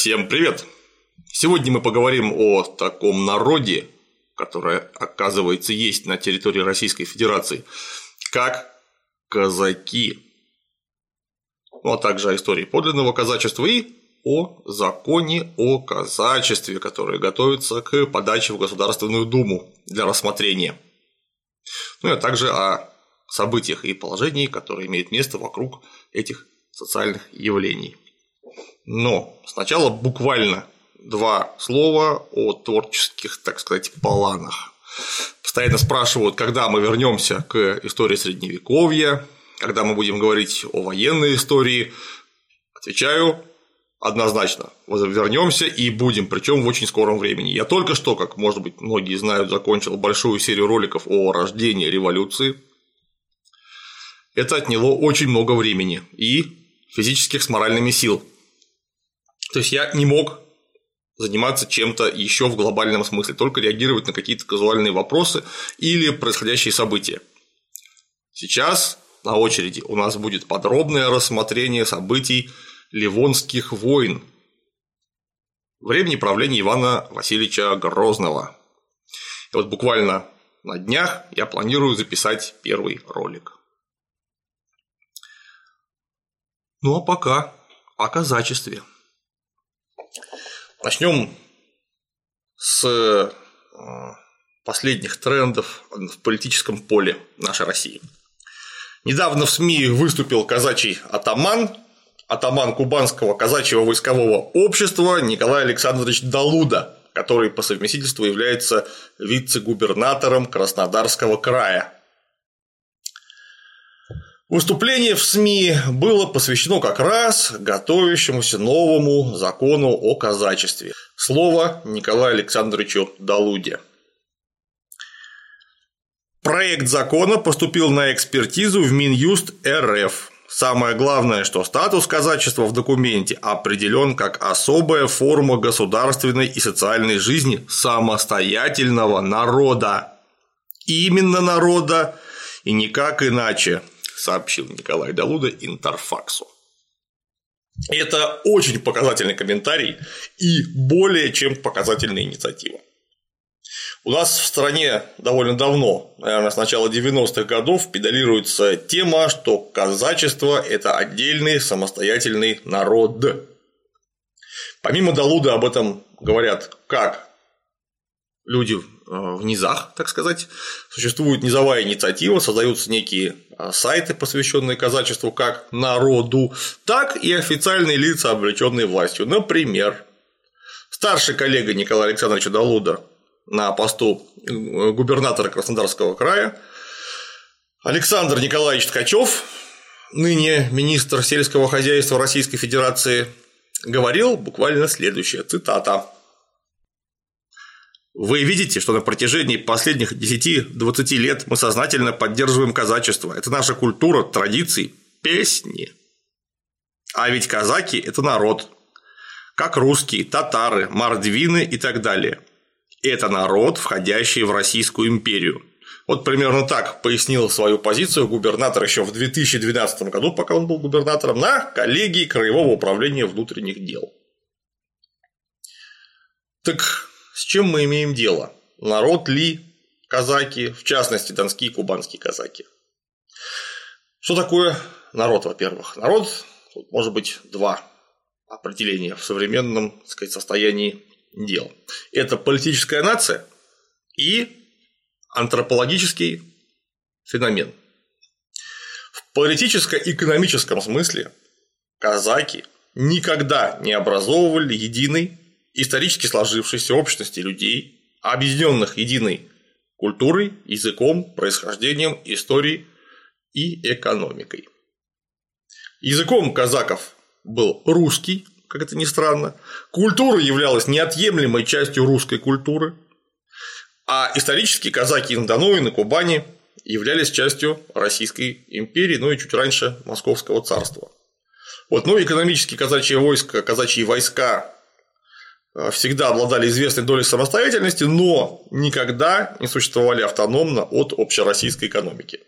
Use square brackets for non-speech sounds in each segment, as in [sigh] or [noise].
Всем привет! Сегодня мы поговорим о таком народе, который, оказывается, есть на территории Российской Федерации, как казаки. Ну, а также о истории подлинного казачества и о законе о казачестве, который готовится к подаче в Государственную Думу для рассмотрения. Ну и а также о событиях и положении, которые имеют место вокруг этих социальных явлений. Но сначала буквально два слова о творческих, так сказать, планах. Постоянно спрашивают, когда мы вернемся к истории средневековья, когда мы будем говорить о военной истории. Отвечаю однозначно, вернемся и будем, причем в очень скором времени. Я только что, как может быть многие знают, закончил большую серию роликов о рождении революции. Это отняло очень много времени и физических с моральными сил. То есть я не мог заниматься чем-то еще в глобальном смысле, только реагировать на какие-то казуальные вопросы или происходящие события. Сейчас на очереди у нас будет подробное рассмотрение событий Ливонских войн времени правления Ивана Васильевича Грозного. И вот буквально на днях я планирую записать первый ролик. Ну а пока о казачестве. Начнем с э, последних трендов в политическом поле нашей России. Недавно в СМИ выступил казачий атаман, атаман Кубанского казачьего войскового общества Николай Александрович Далуда, который по совместительству является вице-губернатором Краснодарского края. Выступление в СМИ было посвящено как раз готовящемуся новому закону о казачестве. Слово Николаю Александровичу Далуде. Проект закона поступил на экспертизу в Минюст РФ. Самое главное, что статус казачества в документе определен как особая форма государственной и социальной жизни самостоятельного народа. Именно народа и никак иначе сообщил Николай Далуда Интерфаксу. Это очень показательный комментарий и более чем показательная инициатива. У нас в стране довольно давно, наверное, с начала 90-х годов, педалируется тема, что казачество – это отдельный самостоятельный народ. Помимо Далуда об этом говорят как люди Э, в низах, так сказать. Существует низовая инициатива, создаются некие э, сайты, посвященные казачеству как народу, так и официальные лица, облеченные властью. Например, старший коллега Николая Александровича Далуда на посту э, губернатора Краснодарского края Александр Николаевич Ткачев, ныне министр сельского хозяйства Российской Федерации, говорил буквально следующее, цитата – вы видите, что на протяжении последних 10-20 лет мы сознательно поддерживаем казачество. Это наша культура, традиции, песни. А ведь казаки – это народ, как русские, татары, мордвины и так далее. Это народ, входящий в Российскую империю. Вот примерно так пояснил свою позицию губернатор еще в 2012 году, пока он был губернатором, на коллегии Краевого управления внутренних дел. Так с чем мы имеем дело? Народ ли казаки, в частности, донские и кубанские казаки? Что такое народ, во-первых? Народ, тут может быть два определения в современном так сказать, состоянии дел. Это политическая нация и антропологический феномен. В политическо-экономическом смысле казаки никогда не образовывали единый исторически сложившейся общности людей, объединенных единой культурой, языком, происхождением, историей и экономикой. Языком казаков был русский, как это ни странно, культура являлась неотъемлемой частью русской культуры, а исторически казаки на Дону и на Кубани являлись частью Российской империи, ну и чуть раньше Московского царства. Вот, ну, экономические казачьи войска, казачьи войска всегда обладали известной долей самостоятельности, но никогда не существовали автономно от общероссийской экономики.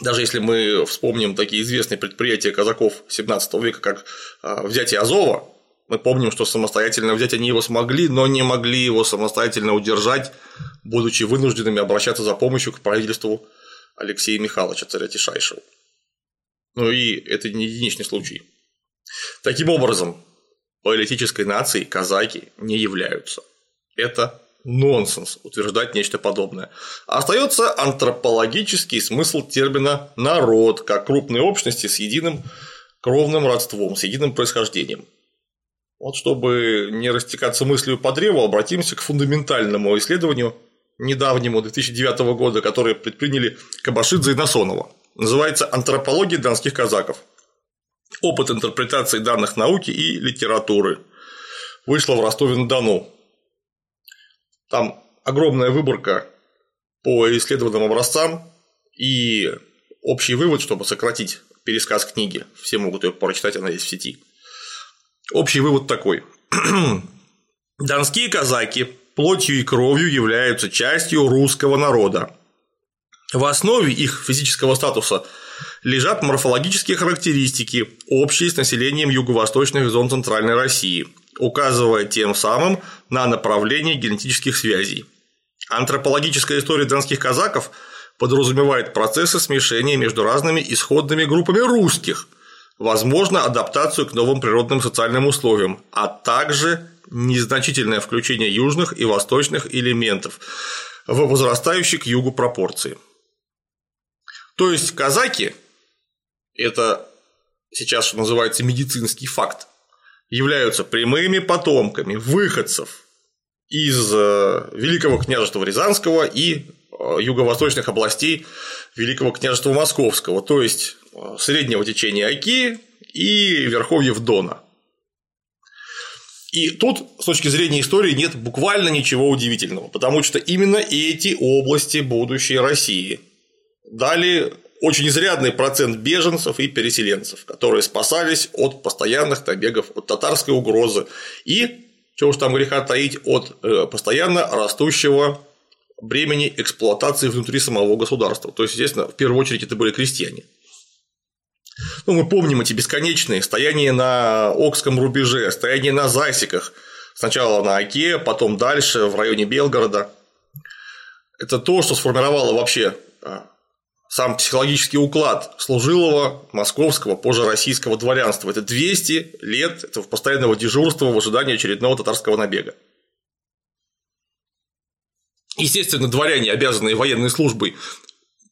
Даже если мы вспомним такие известные предприятия казаков XVII века, как э, взятие Азова, Мы помним, что самостоятельно взять они его смогли, но не могли его самостоятельно удержать, будучи вынужденными обращаться за помощью к правительству Алексея Михайловича, царя Тишайшего. Ну и это не единичный случай. Таким образом, политической нацией казаки не являются. Это нонсенс утверждать нечто подобное. Остается антропологический смысл термина «народ» как крупной общности с единым кровным родством, с единым происхождением. Вот чтобы не растекаться мыслью по древу, обратимся к фундаментальному исследованию недавнему 2009 года, которое предприняли Кабашидзе и Насонова. Называется «Антропология донских казаков. Опыт интерпретации данных науки и литературы». Вышло в Ростове-на-Дону. Там огромная выборка по исследованным образцам и общий вывод, чтобы сократить пересказ книги. Все могут ее прочитать, она есть в сети. Общий вывод такой. [clears throat] Донские казаки плотью и кровью являются частью русского народа. В основе их физического статуса лежат морфологические характеристики, общие с населением юго-восточных зон Центральной России, указывая тем самым на направление генетических связей. Антропологическая история донских казаков подразумевает процессы смешения между разными исходными группами русских, возможно, адаптацию к новым природным социальным условиям, а также незначительное включение южных и восточных элементов в возрастающие к югу пропорции. То есть казаки – это сейчас, что называется, медицинский факт, являются прямыми потомками выходцев из э, Великого княжества Рязанского и э, юго-восточных областей Великого княжества Московского, то есть э, среднего течения Оки и верховьев Дона. И тут, с точки зрения истории, нет буквально ничего удивительного, потому что именно эти области будущей России дали очень изрядный процент беженцев и переселенцев, которые спасались от постоянных набегов, от татарской угрозы и, чего уж там греха таить, от э, постоянно растущего бремени эксплуатации внутри самого государства. То есть, естественно, в первую очередь это были крестьяне. Ну, мы помним эти бесконечные стояния на Окском рубеже, стояние на Засиках, сначала на Оке, потом дальше в районе Белгорода. Это то, что сформировало вообще а, сам психологический уклад служилого московского, позже российского дворянства. Это 200 лет этого постоянного дежурства в ожидании очередного татарского набега. Естественно, дворяне, обязанные военной службой,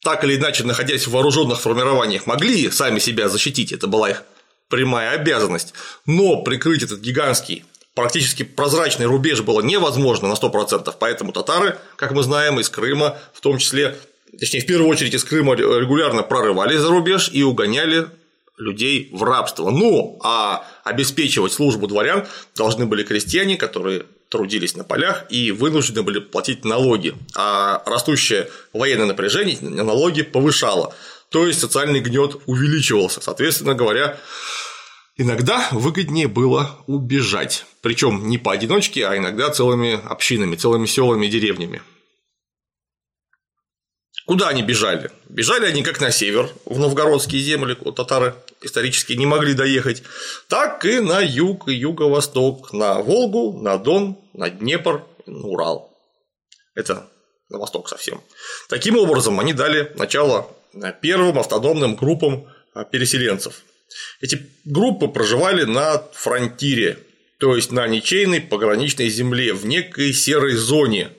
так или иначе, находясь в вооруженных формированиях, могли сами себя защитить, это была их прямая обязанность, но прикрыть этот гигантский практически прозрачный рубеж было невозможно на 100%, поэтому татары, как мы знаем, из Крыма, в том числе, точнее, в первую очередь из Крыма регулярно прорывались за рубеж и угоняли людей в рабство. Ну, а обеспечивать службу дворян должны были крестьяне, которые трудились на полях и вынуждены были платить налоги, а растущее военное напряжение налоги повышало, то есть социальный гнет увеличивался. Соответственно говоря, иногда выгоднее было убежать, причем не поодиночке, а иногда целыми общинами, целыми селами и деревнями. Куда они бежали? Бежали они как на север, в новгородские земли, куда татары исторически не могли доехать, так и на юг и юго-восток, на Волгу, на Дон, на Днепр, на Урал. Это на восток совсем. Таким образом, они дали начало первым автономным группам а, переселенцев. Эти группы проживали на фронтире, то есть на ничейной пограничной земле, в некой серой зоне,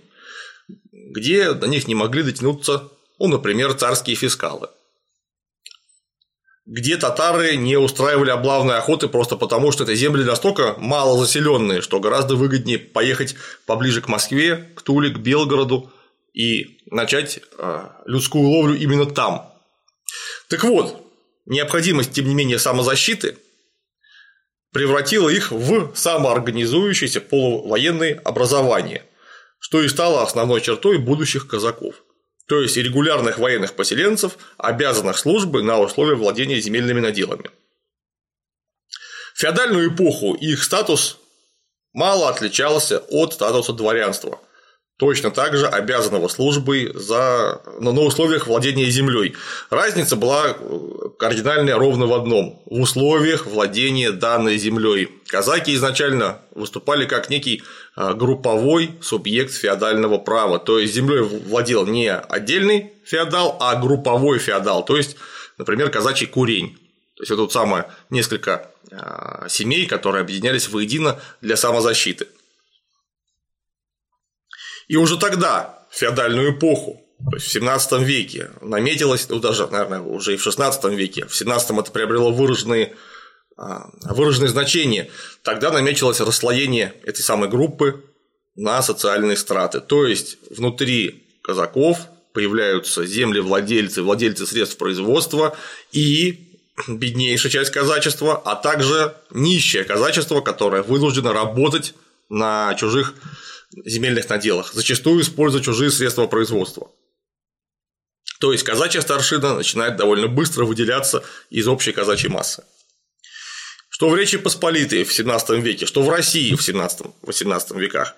где до них не могли дотянуться ну, например, царские фискалы. Где татары не устраивали облавной охоты просто потому, что это земли настолько мало заселенные, что гораздо выгоднее поехать поближе к Москве, к Туле, к Белгороду и начать а, людскую ловлю именно там. Так вот, необходимость, тем не менее, самозащиты превратила их в самоорганизующееся полувоенное образование, что и стало основной чертой будущих казаков то есть регулярных военных поселенцев, обязанных службы на условия владения земельными наделами. В феодальную эпоху их статус мало отличался от статуса дворянства. точно так же обязанного службой за, но на условиях владения землей. Разница была э, кардинальная ровно в одном – в условиях владения данной землей. Казаки изначально выступали как некий групповой субъект феодального права, то есть землей владел не отдельный феодал, а групповой феодал, то есть, например, казачий курень. То есть это вот самое несколько э, семей, которые объединялись воедино для самозащиты. И уже тогда, в феодальную эпоху, то есть в 17 веке, наметилось, ну даже, наверное, уже и в 16 веке, в 17 это приобрело выраженные, а, выраженные значения, тогда наметилось расслоение этой самой группы на социальные страты. То есть внутри казаков появляются землевладельцы, владельцы средств производства и беднейшая часть казачества, а также нищее казачество, которое вынуждено работать на чужих земельных наделах, зачастую используя чужие средства производства. То есть казачья старшина начинает довольно быстро выделяться из общей казачьей массы. Что в Речи Посполитой в 17 веке, что в России в 17-18 веках,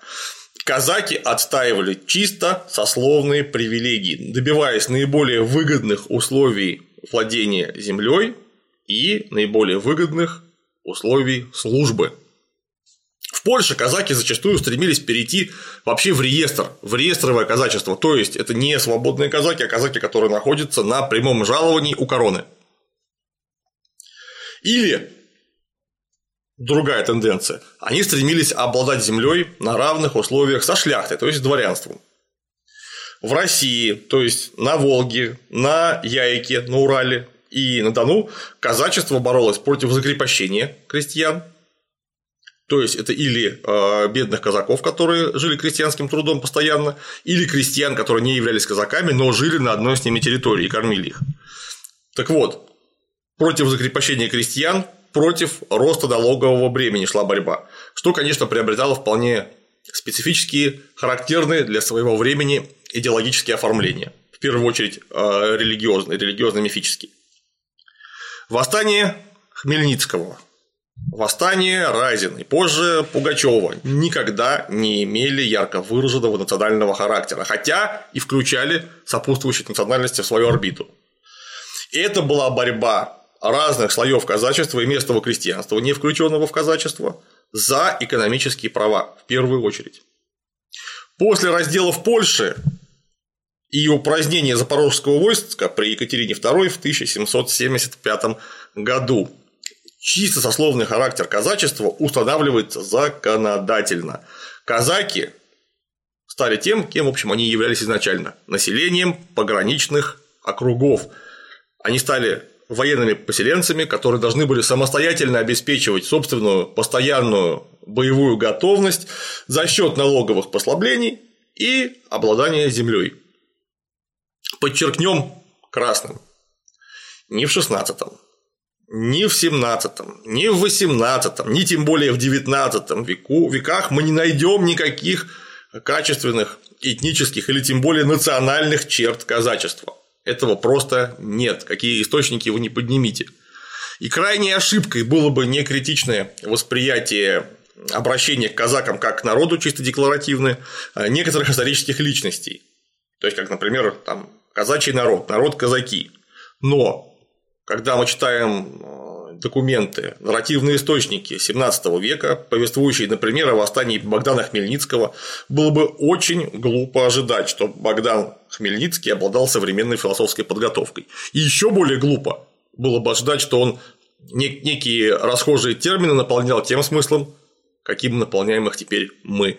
казаки отстаивали чисто сословные привилегии, добиваясь наиболее выгодных условий владения землей и наиболее выгодных условий службы. В Польше казаки зачастую стремились перейти вообще в реестр, в реестровое казачество, то есть это не свободные казаки, а казаки, которые находятся на прямом жаловании у короны. Или другая тенденция. Они стремились обладать землей на равных условиях со шляхтой, то есть дворянством. В России, то есть на Волге, на Яйке, на Урале и на Дону казачество боролось против закрепощения крестьян, то есть это или э, бедных казаков, которые жили крестьянским трудом постоянно, или крестьян, которые не являлись казаками, но жили на одной с ними территории и кормили их. Так вот, против закрепощения крестьян, против роста налогового бремени шла борьба, что, конечно, приобретало вполне специфические, характерные для своего времени идеологические оформления. В первую очередь э, религиозные, религиозно-мифические. Восстание Хмельницкого Восстание Разин и позже Пугачева никогда не имели ярко выраженного национального характера, хотя и включали сопутствующие национальности в свою орбиту. И это была борьба разных слоев казачества и местного крестьянства, не включенного в казачество, за экономические права в первую очередь. После разделов Польши и упразднения запорожского войска при Екатерине II в 1775 году чисто сословный характер казачества устанавливается законодательно. Казаки стали тем, кем, в общем, они являлись изначально – населением пограничных округов. Они стали военными поселенцами, которые должны были самостоятельно обеспечивать собственную постоянную боевую готовность за счет налоговых послаблений и обладания землей. Подчеркнем красным. Не в 16 ни в 17, ни в 18, ни тем более в 19 веку, веках мы не найдем никаких качественных этнических или тем более национальных черт казачества. Этого просто нет, какие источники вы не поднимите. И крайней ошибкой было бы не критичное восприятие обращения к казакам как к народу чисто декларативное а некоторых исторических личностей. То есть, как, например, там, казачий народ, народ казаки. Но когда мы читаем э, документы, нарративные источники 17 века, повествующие, например, о восстании Богдана Хмельницкого, было бы очень глупо ожидать, что Богдан Хмельницкий обладал современной философской подготовкой. И еще более глупо было бы ожидать, что он некие расхожие термины наполнял тем смыслом, каким наполняем их теперь мы.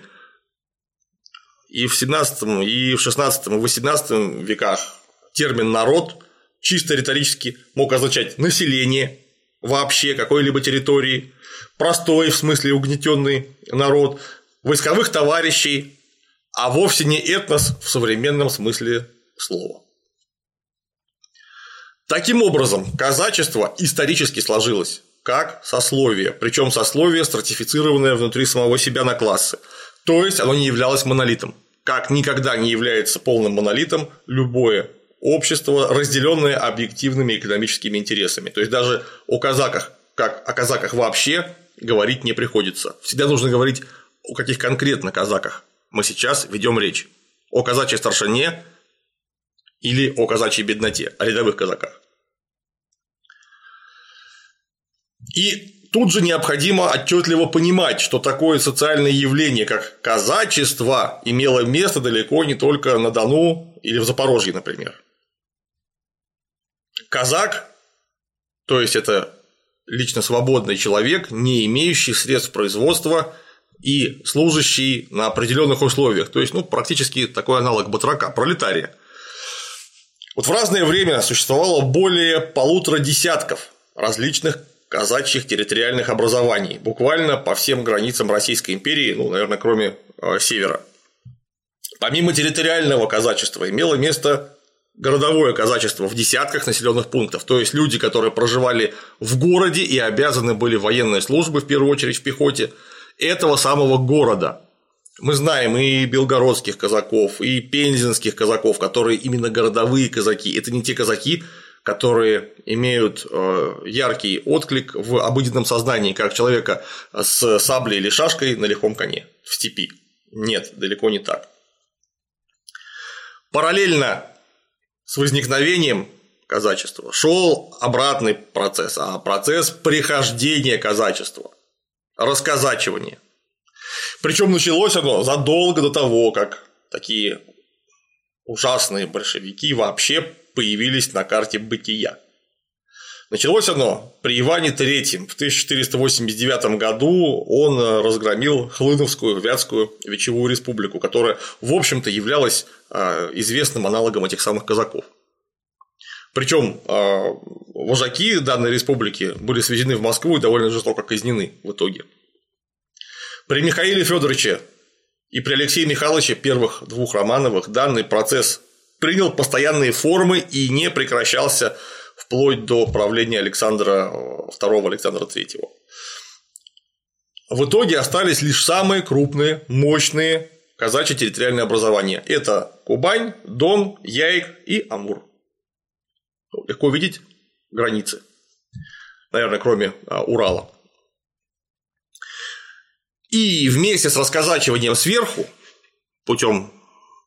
И в 17, и в 16, и в 18 веках термин «народ» чисто риторически мог означать население вообще какой-либо территории, простой, в смысле угнетенный народ, войсковых товарищей, а вовсе не этнос в современном смысле слова. Таким образом, казачество исторически сложилось как сословие, причем сословие, стратифицированное внутри самого себя на классы. То есть оно не являлось монолитом. Как никогда не является полным монолитом любое общество, разделенное объективными экономическими интересами. То есть даже о казаках, как о казаках вообще говорить не приходится. Всегда нужно говорить о каких конкретно казаках, мы сейчас ведем речь. О казачьей старшине или о казачьей бедноте, о рядовых казаках. И тут же необходимо отчетливо понимать, что такое социальное явление, как казачество, имело место далеко не только на Дону или в Запорожье, например. Казак, то есть это лично свободный человек, не имеющий средств производства и служащий на определенных условиях, то есть ну, практически такой аналог батрака, пролетария. Вот в разное время существовало более полутора десятков различных казачьих территориальных образований, буквально по всем границам Российской империи, ну, наверное, кроме э, севера. Помимо территориального казачества имело место городовое казачество в десятках населенных пунктов, то есть люди, которые проживали в городе и обязаны были военной службы, в первую очередь в пехоте, этого самого города. Мы знаем и белгородских казаков, и пензенских казаков, которые именно городовые казаки. Это не те казаки, которые имеют э, яркий отклик в обыденном сознании, как человека с саблей или шашкой на лихом коне в степи. Нет, далеко не так. Параллельно с возникновением казачества шел обратный процесс, а процесс прихождения казачества, расказачивания. Причем началось оно задолго до того, как такие ужасные большевики вообще появились на карте бытия. Началось оно при Иване III. В 1489 году он разгромил Хлыновскую Вятскую Вечевую республику, которая, в общем-то, являлась а, известным аналогом этих самых казаков. Причем а, вожаки данной республики были свезены в Москву и довольно жестоко казнены в итоге. При Михаиле Федоровиче и при Алексее Михайловиче первых двух Романовых данный процесс принял постоянные формы и не прекращался вплоть до правления Александра II, э, Александра III. В итоге остались лишь самые крупные, мощные казачьи территориальные образования. Это Кубань, Дон, Яик и Амур. Легко видеть границы. Наверное, кроме а, Урала. И вместе с расказачиванием сверху, путем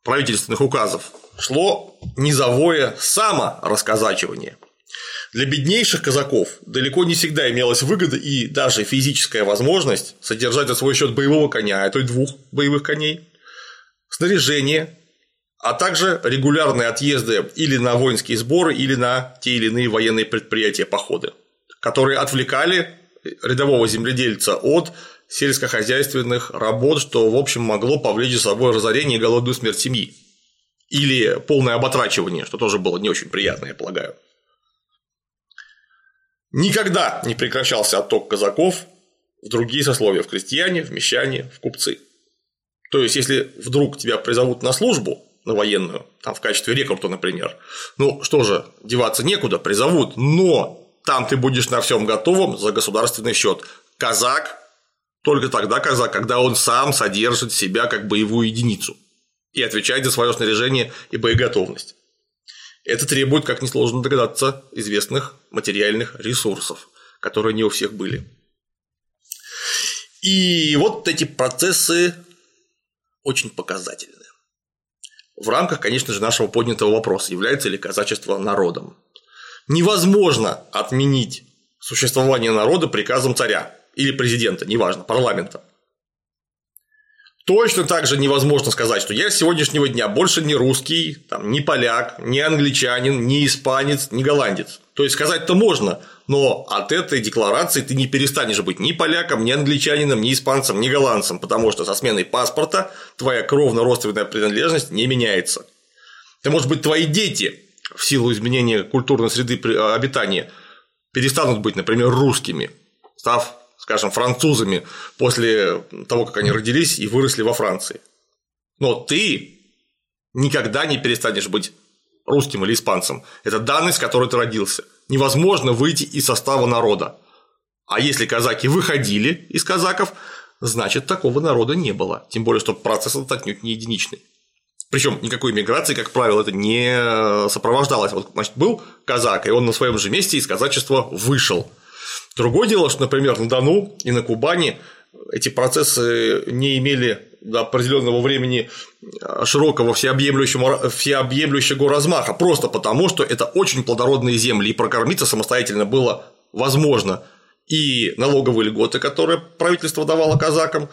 правительственных указов, шло низовое саморазказачивание. Для беднейших казаков далеко не всегда имелась выгода и даже физическая возможность содержать за свой счет боевого коня, а то и двух боевых коней, снаряжение, а также регулярные отъезды или на воинские сборы, или на те или иные военные предприятия, походы, которые отвлекали рядового земледельца от сельскохозяйственных работ, что, в общем, могло повлечь за собой разорение и голодную смерть семьи. Или полное оботрачивание, что тоже было не очень приятно, я полагаю. Никогда не прекращался отток казаков в другие сословия, в крестьяне, в мещане, в купцы. То есть, если вдруг тебя призовут на службу, на военную, там в качестве рекрута, например, ну что же, деваться некуда, призовут, но там ты будешь на всем готовом за государственный счет. Казак только тогда казак, когда он сам содержит себя как боевую единицу и отвечает за свое снаряжение и боеготовность. Это требует, как несложно догадаться, известных материальных ресурсов, которые не у всех были. И вот эти процессы очень показательны. В рамках, конечно же, нашего поднятого вопроса, является ли казачество народом. Невозможно отменить существование народа приказом царя или президента, неважно, парламента. Точно так же невозможно сказать, что я с сегодняшнего дня больше не русский, там, не поляк, не англичанин, не испанец, не голландец. То есть сказать-то можно, но от этой декларации ты не перестанешь быть ни поляком, ни англичанином, ни испанцем, ни голландцем, потому что со сменой паспорта твоя кровно-родственная принадлежность не меняется. Это может быть твои дети в силу изменения культурной среды обитания перестанут быть, например, русскими, став скажем, французами после того, как они родились и выросли во Франции. Но ты никогда не перестанешь быть русским или испанцем. Это данность, с которой ты родился. Невозможно выйти из состава народа. А если казаки выходили из казаков, значит, такого народа не было. Тем более, что процесс этот отнюдь не единичный. Причем никакой миграции, как правило, это не сопровождалось. Вот, значит, был казак, и он на своем же месте из казачества вышел. Другое дело, что, например, на Дону и на Кубани эти процессы не имели до определенного времени э, широкого всеобъемлющего, всеобъемлющего размаха, просто потому, что это очень плодородные земли, и прокормиться самостоятельно было возможно. И налоговые льготы, которые правительство давало казакам,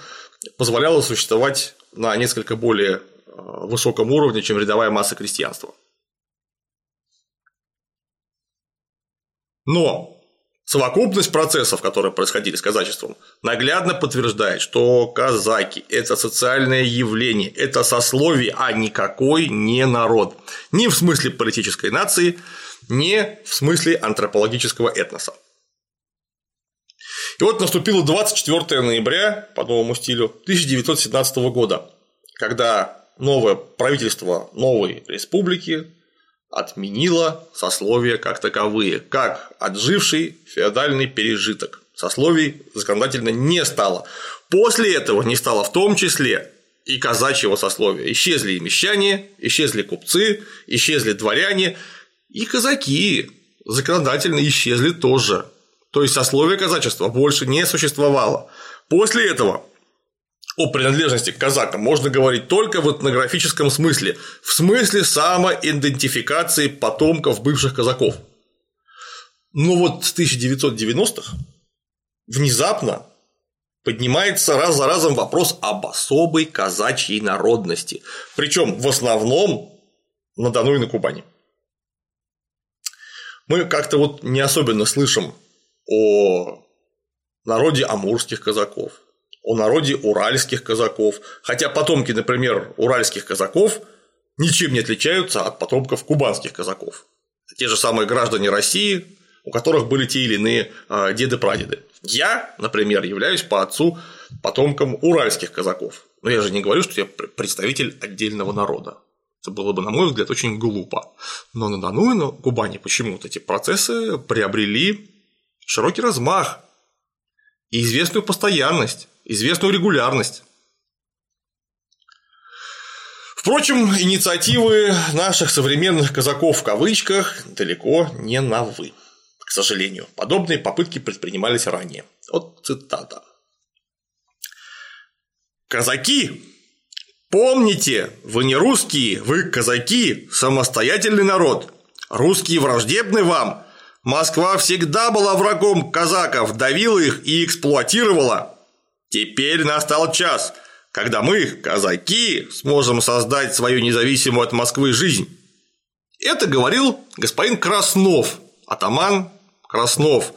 позволяло существовать на несколько более э, высоком уровне, чем рядовая масса крестьянства. Но Совокупность процессов, которые происходили с казачеством, наглядно подтверждает, что казаки – это социальное явление, это сословие, а никакой не народ. Ни в смысле политической нации, ни в смысле антропологического этноса. И вот наступило 24 ноября по новому стилю 1917 года, когда новое правительство новой республики отменила сословия как таковые, как отживший феодальный пережиток. Сословий законодательно не стало. После этого не стало в том числе и казачьего сословия. Исчезли и мещане, исчезли купцы, исчезли дворяне, и казаки законодательно исчезли тоже. То есть сословие казачества больше не существовало. После этого о принадлежности к казакам можно говорить только в этнографическом смысле, в смысле самоидентификации потомков бывших казаков. Но вот с 1990-х внезапно поднимается раз за разом вопрос об особой казачьей народности, причем в основном на Дону и на Кубани. Мы как-то вот не особенно слышим о народе амурских казаков, о народе уральских казаков, хотя потомки, например, уральских казаков ничем не отличаются от потомков кубанских казаков. Те же самые граждане России, у которых были те или иные а, деды-прадеды. Я, например, являюсь по отцу потомком уральских казаков. Но я же не говорю, что я представитель отдельного народа. Это было бы, на мой взгляд, очень глупо. Но на Дону и на Кубани почему-то эти процессы приобрели широкий размах и известную постоянность известную регулярность. Впрочем, инициативы наших современных казаков в кавычках далеко не новы. К сожалению, подобные попытки предпринимались ранее. Вот цитата. Казаки, помните, вы не русские, вы казаки, самостоятельный народ. Русские враждебны вам. Москва всегда была врагом казаков, давила их и эксплуатировала. Теперь настал час, когда мы, казаки, сможем создать свою независимую от Москвы жизнь. Это говорил господин Краснов, атаман Краснов,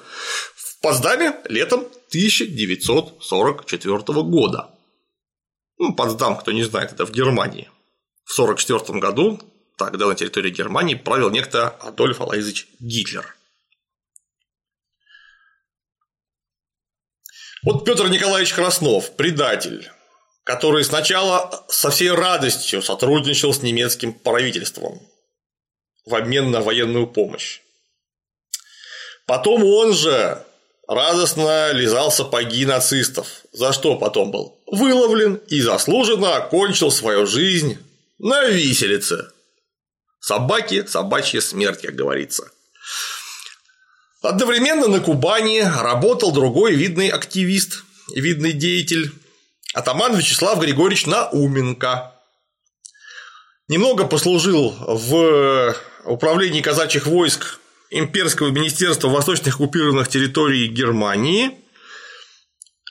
в Поtsdаме летом 1944 года. Ну, Потсдам, кто не знает, это в Германии. В 1944 году тогда на территории Германии правил некто Адольф Алаизович Гитлер – Вот Петр Николаевич Краснов, предатель, который сначала со всей радостью сотрудничал с немецким правительством в обмен на военную помощь. Потом он же радостно лизал сапоги нацистов, за что потом был выловлен и заслуженно окончил свою жизнь на виселице. Собаки – собачья смерть, как говорится. Одновременно на Кубани работал другой видный активист, видный деятель, атаман Вячеслав Григорьевич Науменко. Немного послужил в управлении казачьих войск Имперского министерства восточных оккупированных территорий Германии,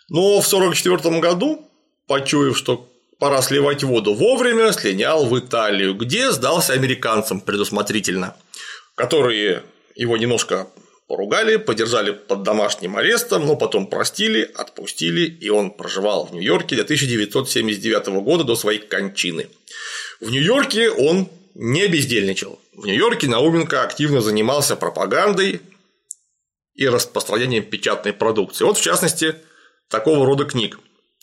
но в 1944 году, почуяв, что пора сливать воду вовремя, слинял в Италию, где сдался американцам предусмотрительно, которые его немножко Поругали, подержали под домашним арестом, но потом простили, отпустили, и он проживал в Нью-Йорке до 1979 года, до своей кончины. В Нью-Йорке он не бездельничал. В Нью-Йорке Науменко активно занимался пропагандой и распространением печатной продукции. Вот, в частности, такого рода книг.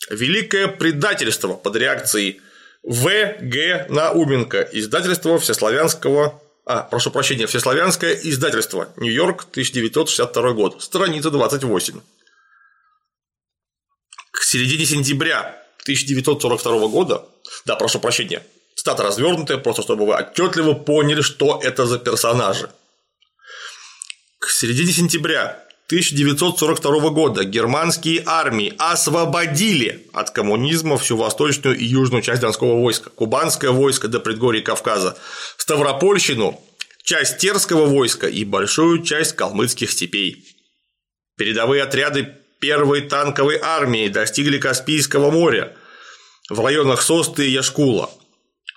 «Великое предательство» под реакцией В. Г. Науменко, издательство Всеславянского а, прошу прощения, Всеславянское издательство, Нью-Йорк, 1962 год, страница 28. К середине сентября 1942 года, да, прошу прощения, стата развернутая, просто чтобы вы отчетливо поняли, что это за персонажи. К середине сентября 1942 года германские армии освободили от коммунизма всю восточную и южную часть Донского войска, кубанское войско до предгорий Кавказа, Ставропольщину, часть Терского войска и большую часть калмыцких степей. Передовые отряды первой танковой армии достигли Каспийского моря в районах Состы и Яшкула.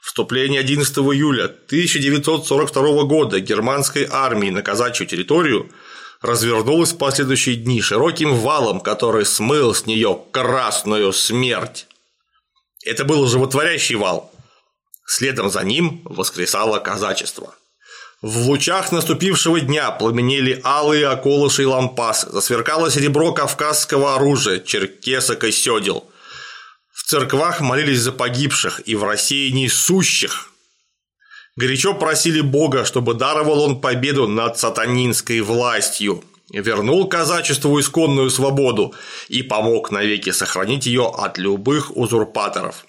Вступление 11 июля 1942 года германской армии на казачью территорию – развернулась в последующие дни широким валом, который смыл с нее красную смерть. Это был животворящий вал. Следом за ним воскресало казачество. В лучах наступившего дня пламенели алые околыши и лампасы, засверкало серебро кавказского оружия, черкесок и сёдел. В церквах молились за погибших и в рассеянии сущих, горячо просили Бога, чтобы даровал он победу над сатанинской властью, вернул казачеству исконную свободу и помог навеки сохранить ее от любых узурпаторов.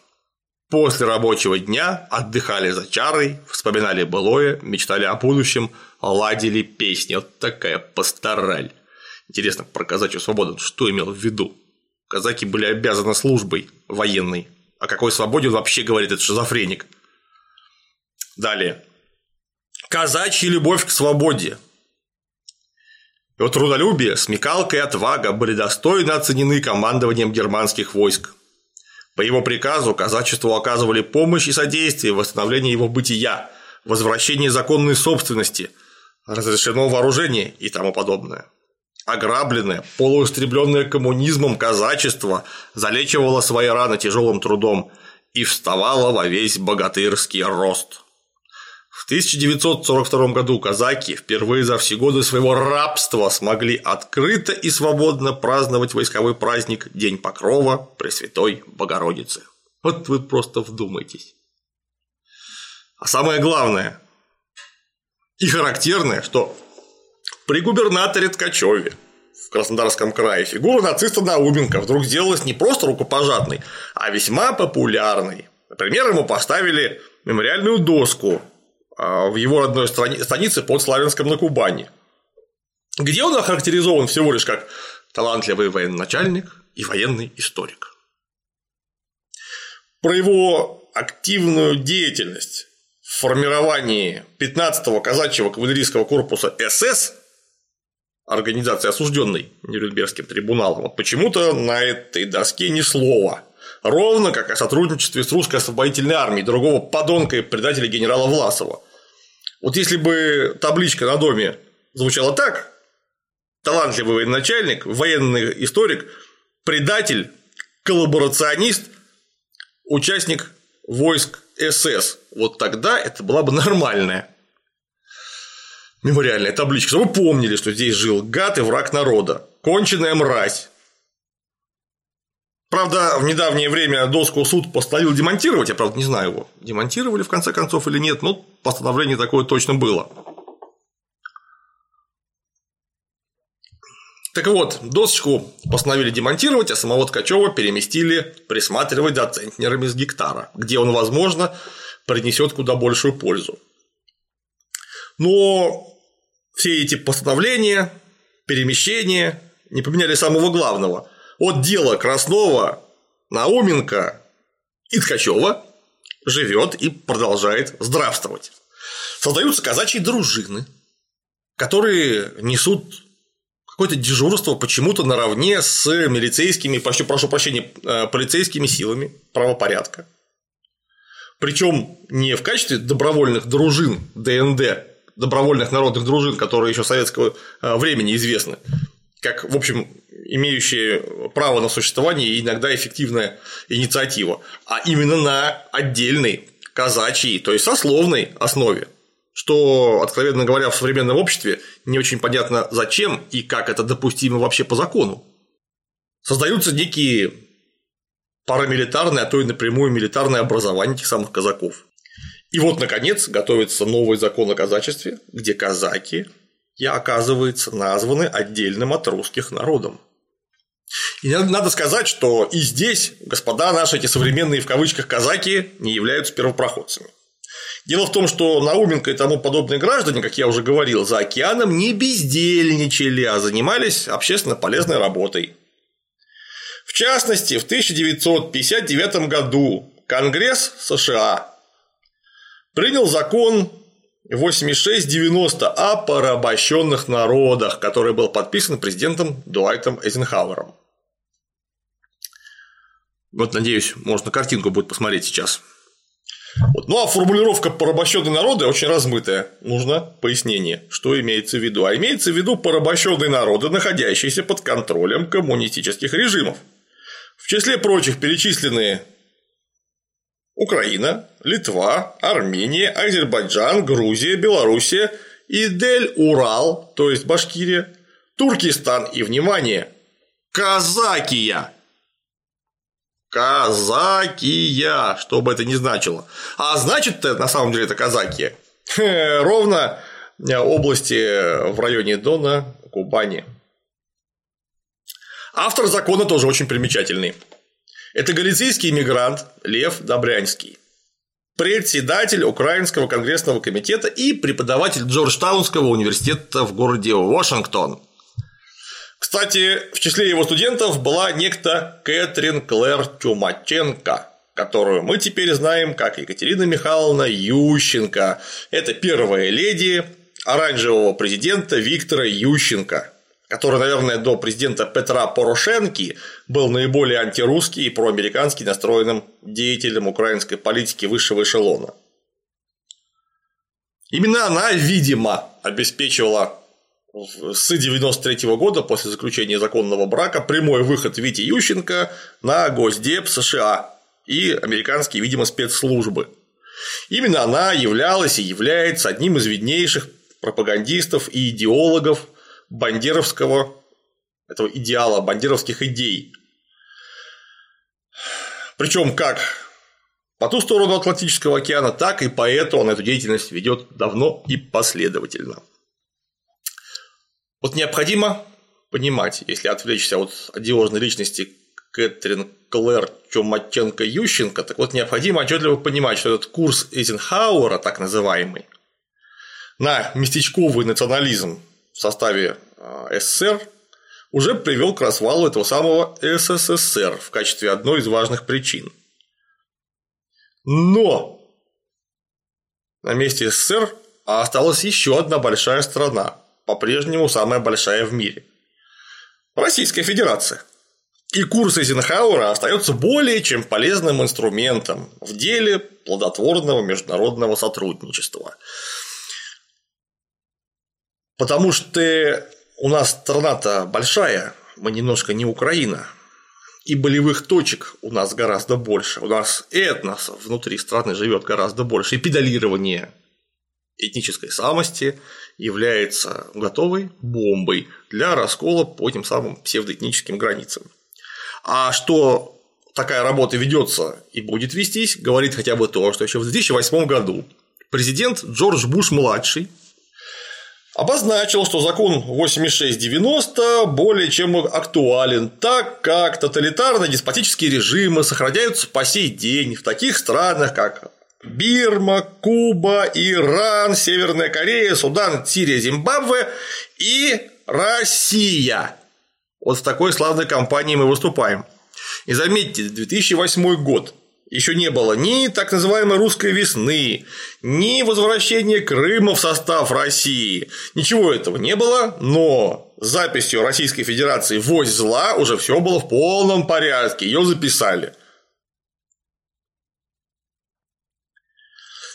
После рабочего дня отдыхали за чарой, вспоминали былое, мечтали о будущем, ладили песни. Вот такая пастораль. Интересно, про казачью свободу что имел в виду? Казаки были обязаны службой военной. О какой свободе он вообще говорит этот шизофреник? Далее. Казачья любовь к свободе. Его трудолюбие, смекалка и отвага были достойно оценены командованием германских войск. По его приказу казачеству оказывали помощь и содействие в восстановлении его бытия, возвращении законной собственности, разрешено вооружение и тому подобное. Ограбленное, полуистребленное коммунизмом казачество залечивало свои раны тяжелым трудом и вставало во весь богатырский рост. В 1942 году казаки впервые за все годы своего рабства смогли открыто и свободно праздновать войсковой праздник День Покрова Пресвятой Богородицы. Вот вы просто вдумайтесь. А самое главное и характерное, что при губернаторе Ткачеве в Краснодарском крае фигура нациста Науменко вдруг сделалась не просто рукопожатной, а весьма популярной. Например, ему поставили мемориальную доску в его родной станице под Славянском на Кубани, где он охарактеризован всего лишь как талантливый военачальник и военный историк. Про его активную деятельность в формировании 15-го казачьего кавалерийского корпуса СС, организации, осужденной Нюрнбергским трибуналом, вот почему-то на этой доске ни слова. Ровно как о сотрудничестве с русской освободительной армией другого подонка и предателя генерала Власова – вот если бы табличка на доме звучала так, талантливый военачальник, военный историк, предатель, коллаборационист, участник войск СС, вот тогда это была бы нормальная мемориальная табличка, чтобы вы помнили, что здесь жил гад и враг народа, конченая мразь, Правда, в недавнее время доску суд постановил демонтировать, я, правда, не знаю его, демонтировали в конце концов или нет, но постановление такое точно было. Так вот, досочку постановили демонтировать, а самого Ткачева переместили присматривать за центнерами с гектара, где он, возможно, принесет куда большую пользу. Но все эти постановления, перемещения не поменяли самого главного – от дела Краснова, Науменко и Ткачева живет и продолжает здравствовать. Создаются казачьи дружины, которые несут какое-то дежурство почему-то наравне с милицейскими, прошу, прошу прощения, э, полицейскими силами правопорядка. Причем не в качестве добровольных дружин ДНД, добровольных народных дружин, которые еще советского э, времени известны, как, в общем, имеющие право на существование и иногда эффективная инициатива, а именно на отдельной казачьей, то есть сословной основе. Что, откровенно говоря, в современном обществе не очень понятно зачем и как это допустимо вообще по закону. Создаются некие парамилитарные, а то и напрямую милитарное образование этих самых казаков. И вот, наконец, готовится новый закон о казачестве, где казаки и оказывается названы отдельным от русских народом. И надо сказать, что и здесь господа наши, эти современные в кавычках казаки, не являются первопроходцами. Дело в том, что Науменко и тому подобные граждане, как я уже говорил, за океаном не бездельничали, а занимались общественно полезной работой. В частности, в 1959 году Конгресс США принял закон 8690 о порабощенных народах, который был подписан президентом Дуайтом Эйзенхауэром. Вот, надеюсь, можно картинку будет посмотреть сейчас. Вот. Ну а формулировка порабощенные народы очень размытая. Нужно пояснение, что имеется в виду. А имеется в виду порабощенные народы, находящиеся под контролем коммунистических режимов. В числе прочих перечисленные Украина, Литва, Армения, Азербайджан, Грузия, Белоруссия, Идель-Урал, то есть Башкирия, Туркестан и, внимание, Казакия. Казакия, что бы это ни значило. А значит-то на самом деле это Казакия. Ровно области в районе Дона, Кубани. Автор закона тоже очень примечательный. Это галицийский иммигрант Лев Добрянский, председатель Украинского конгрессного комитета и преподаватель Джорджтаунского университета в городе Вашингтон. Кстати, в числе его студентов была некто Кэтрин Клэр Чумаченко, которую мы теперь знаем как Екатерина Михайловна Ющенко. Это первая леди оранжевого президента Виктора Ющенко, который, наверное, до президента Петра Порошенки был наиболее антирусский и проамериканский настроенным деятелем украинской политики высшего эшелона. Именно она, видимо, обеспечивала с 93 года после заключения законного брака прямой выход Вити Ющенко на Госдеп США и американские, видимо, спецслужбы. Именно она являлась и является одним из виднейших пропагандистов и идеологов бандеровского, этого идеала, бандеровских идей. Причем как по ту сторону Атлантического океана, так и по эту он эту деятельность ведет давно и последовательно. Вот необходимо понимать, если отвлечься от одиозной личности Кэтрин Клэр Чумаченко Ющенко, так вот необходимо отчетливо понимать, что этот курс Эйзенхауэра, так называемый, на местечковый национализм в составе а, СССР уже привел к развалу этого самого СССР в качестве одной из важных причин. Но на месте СССР осталась еще одна большая страна, по-прежнему самая большая в мире – Российская Федерация. И курс Эйзенхауэра остается более чем полезным инструментом в деле плодотворного международного сотрудничества. Потому что у нас страна-то большая, мы немножко не Украина, и болевых точек у нас гораздо больше. У нас этнос внутри страны живет гораздо больше, и педалирование этнической самости является готовой бомбой для раскола по этим самым псевдоэтническим границам. А что такая работа ведется и будет вестись, говорит хотя бы то, что еще в 2008 году президент Джордж Буш-младший обозначил, что закон 8690 более чем актуален, так как тоталитарно деспотические режимы сохраняются по сей день в таких странах, как Бирма, Куба, Иран, Северная Корея, Судан, Сирия, Зимбабве и Россия. Вот в такой славной компании мы выступаем. И заметьте, 2008 год – еще не было ни так называемой русской весны, ни возвращения Крыма в состав России. Ничего этого не было, но с записью Российской Федерации «Вось зла» уже все было в полном порядке, ее записали.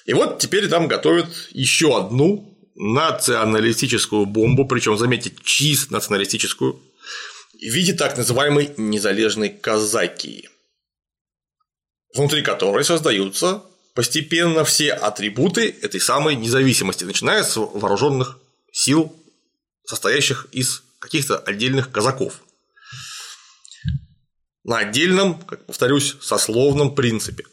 И вот теперь там готовят еще одну националистическую бомбу, причем, заметьте, чисто националистическую, в виде так называемой незалежной казакии – внутри которой создаются постепенно все атрибуты этой самой независимости, начиная с вооруженных сил, состоящих из каких-то отдельных казаков. На отдельном, повторюсь, сословном принципе.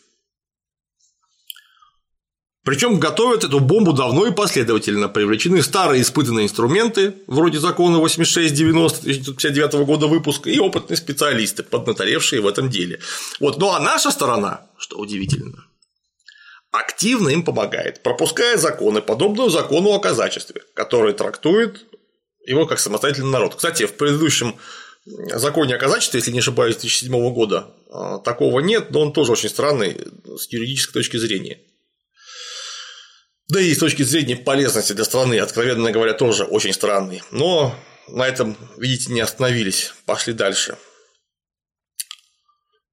Причем готовят эту бомбу давно и последовательно. Привлечены старые испытанные инструменты, вроде закона 8690 1959 года выпуска, и опытные специалисты, поднаторевшие в этом деле. Вот. Ну а наша сторона, что удивительно, активно им помогает, пропуская законы, подобную закону о казачестве, который трактует его как самостоятельный народ. Кстати, в предыдущем законе о казачестве, если не ошибаюсь, 2007 года, а, такого нет, но он тоже очень странный с юридической точки зрения. Да и с точки зрения полезности для страны, откровенно говоря, тоже очень странный. Но на этом, видите, не остановились, пошли дальше.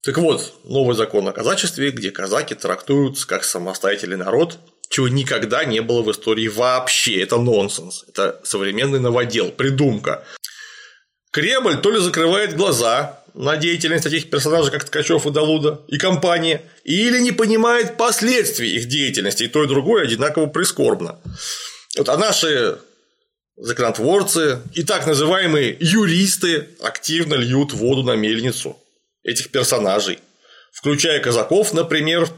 Так вот, новый закон о казачестве, где казаки трактуются как самостоятельный народ, чего никогда не было в истории вообще. Это нонсенс. Это современный новодел, придумка. Кремль то ли закрывает глаза на деятельность таких персонажей, как Ткачев и Далуда и компания, или не понимает последствий их деятельности, и то и другое одинаково прискорбно. Вот, а наши законотворцы и так называемые юристы активно льют воду на мельницу этих персонажей, включая казаков, например,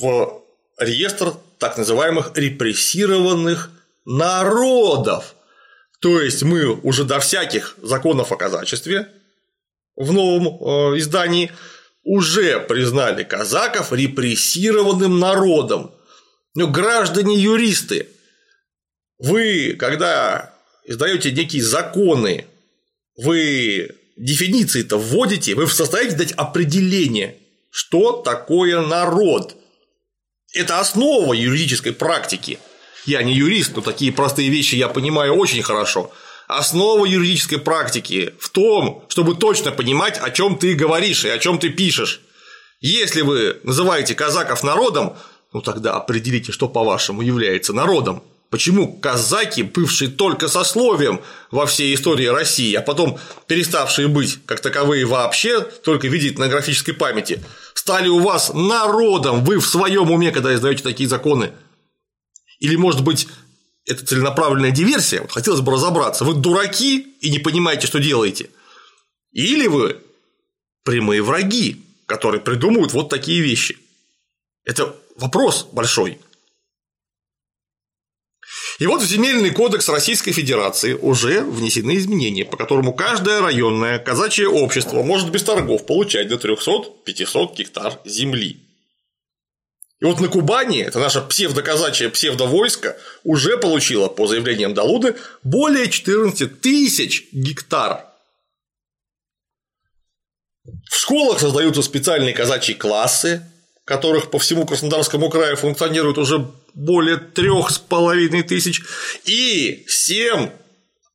в реестр так называемых репрессированных народов. То есть мы уже до всяких законов о казачестве в новом э, издании уже признали казаков репрессированным народом. Но граждане-юристы, вы, когда издаете некие законы, вы дефиниции-то вводите, вы в состоянии дать определение, что такое народ. Это основа юридической практики. Я не юрист, но такие простые вещи я понимаю очень хорошо. Основа юридической практики в том, чтобы точно понимать, о чем ты говоришь и о чем ты пишешь. Если вы называете казаков народом, ну тогда определите, что по-вашему является народом. Почему казаки, бывшие только сословием во всей истории России, а потом переставшие быть как таковые вообще, только видеть на графической памяти, стали у вас народом, вы в своем уме, когда издаете такие законы? Или, может быть, это целенаправленная диверсия? Вот хотелось бы разобраться. Вы дураки и не понимаете, что делаете? Или вы прямые враги, которые придумывают вот такие вещи? Это вопрос большой. И вот в Земельный кодекс Российской Федерации уже внесены изменения, по которому каждое районное казачье общество может без торгов получать до 300-500 гектар земли. И вот на Кубани, это наше псевдоказачье псевдовойско, уже получило, по заявлениям Далуды, более 14 тысяч гектар. В школах создаются специальные казачьи классы, которых по всему Краснодарскому краю функционирует уже более трех с половиной тысяч, и семь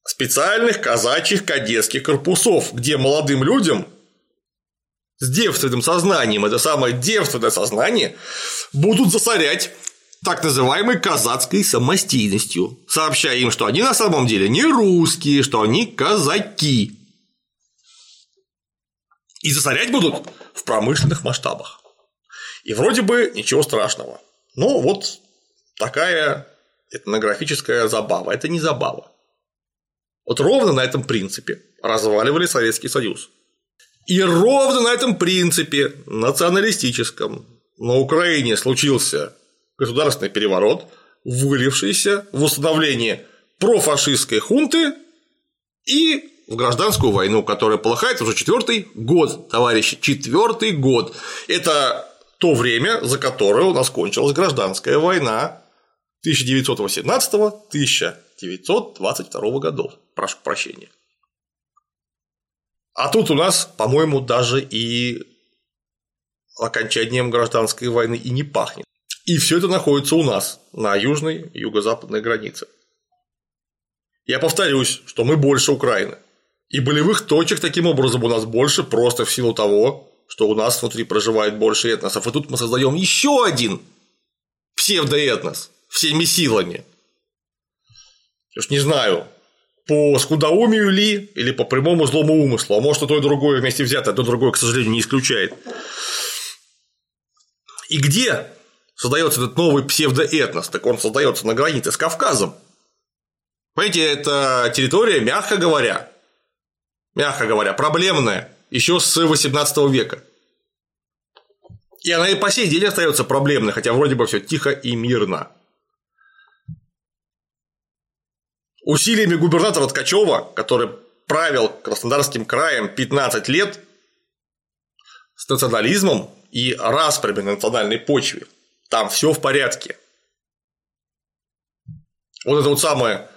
специальных казачьих кадетских корпусов, где молодым людям с девственным сознанием, это самое девственное сознание, будут засорять так называемой казацкой самостийностью, сообщая им, что они на самом деле не русские, что они казаки. И засорять будут в промышленных масштабах. И вроде бы ничего страшного. Но вот такая этнографическая забава. Это не забава. Вот ровно на этом принципе разваливали Советский Союз. И ровно на этом принципе националистическом на Украине случился государственный переворот, вылившийся в установление профашистской хунты и в гражданскую войну, которая полыхает уже четвертый год, товарищи, четвертый год. Это то время, за которое у нас кончилась гражданская война 1918-1922 годов. Прошу прощения. А тут у нас, по-моему, даже и окончанием гражданской войны и не пахнет. И все это находится у нас на южной и юго-западной границе. Я повторюсь, что мы больше Украины. И болевых точек таким образом у нас больше просто в силу того, что у нас внутри проживает больше этносов. И тут мы создаем еще один псевдоэтнос всеми силами. Уж не знаю, по скудоумию ли или по прямому злому умыслу, а может и то и другое вместе взятое, то другое, к сожалению, не исключает. И где создается этот новый псевдоэтнос? Так он создается на границе с Кавказом. Понимаете, это территория, мягко говоря, мягко говоря, проблемная еще с 18 века. И она и по сей день остается проблемной, хотя вроде бы все тихо и мирно. Усилиями губернатора Ткачева, который правил Краснодарским краем 15 лет, с национализмом и распрями на национальной почве, там все в порядке. Вот это вот самое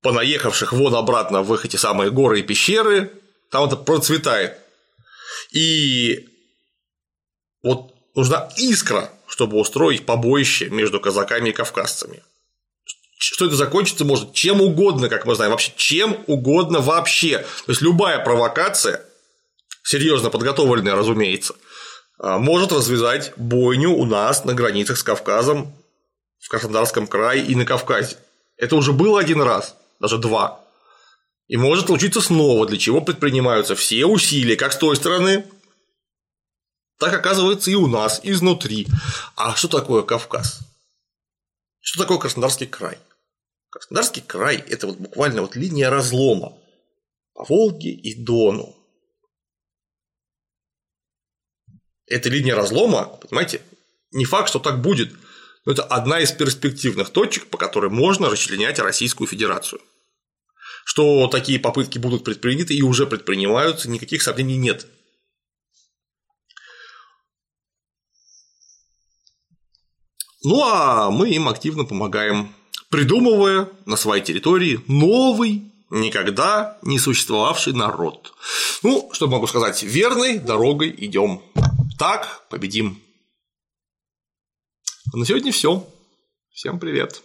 понаехавших вон обратно в их эти самые горы и пещеры, там это процветает. И вот нужна искра, чтобы устроить побоище между казаками и кавказцами. Что это закончится может чем угодно, как мы знаем, вообще чем угодно вообще. То есть любая провокация, серьезно подготовленная, разумеется, а, может развязать бойню у нас на границах с Кавказом, в Краснодарском крае и на Кавказе. Это уже было один раз, даже два. И может случиться снова, для чего предпринимаются все усилия, как с той стороны, так оказывается и у нас, изнутри. А что такое Кавказ? Что такое Краснодарский край? Краснодарский край – это вот буквально вот линия разлома по Волге и Дону. Эта линия разлома, понимаете, не факт, что так будет, но это одна из перспективных точек, по которой можно расчленять Российскую Федерацию. Что такие попытки будут предприняты и уже предпринимаются, никаких сомнений нет. Ну а мы им активно помогаем, придумывая на своей территории новый, никогда не существовавший народ. Ну, что могу сказать, верной дорогой идем. Так победим. А на сегодня все. Всем привет.